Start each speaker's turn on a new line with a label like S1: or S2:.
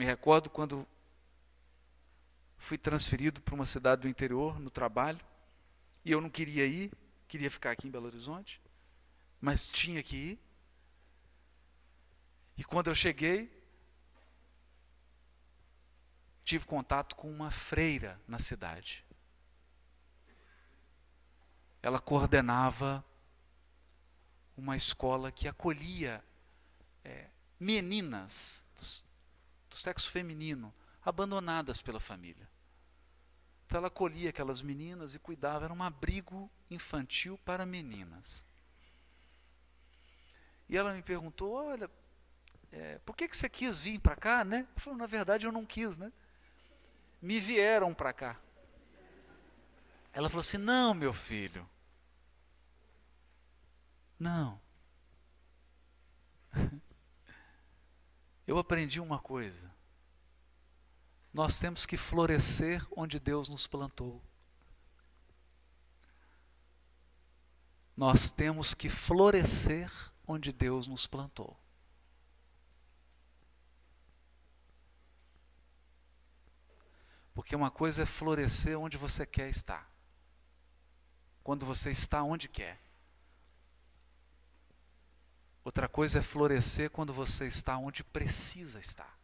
S1: me recordo quando fui transferido para uma cidade do interior no trabalho, e eu não queria ir, queria ficar aqui em Belo Horizonte, mas tinha que ir. E quando eu cheguei, tive contato com uma freira na cidade. Ela coordenava uma escola que acolhia é, meninas sexo feminino abandonadas pela família. Então ela acolhia aquelas meninas e cuidava, era um abrigo infantil para meninas. E ela me perguntou: Olha, é, por que, que você quis vir para cá, né? Eu falei: Na verdade, eu não quis, né? Me vieram para cá. Ela falou assim: Não, meu filho. Não. Eu aprendi uma coisa. Nós temos que florescer onde Deus nos plantou. Nós temos que florescer onde Deus nos plantou. Porque uma coisa é florescer onde você quer estar. Quando você está onde quer. Outra coisa é florescer quando você está onde precisa estar.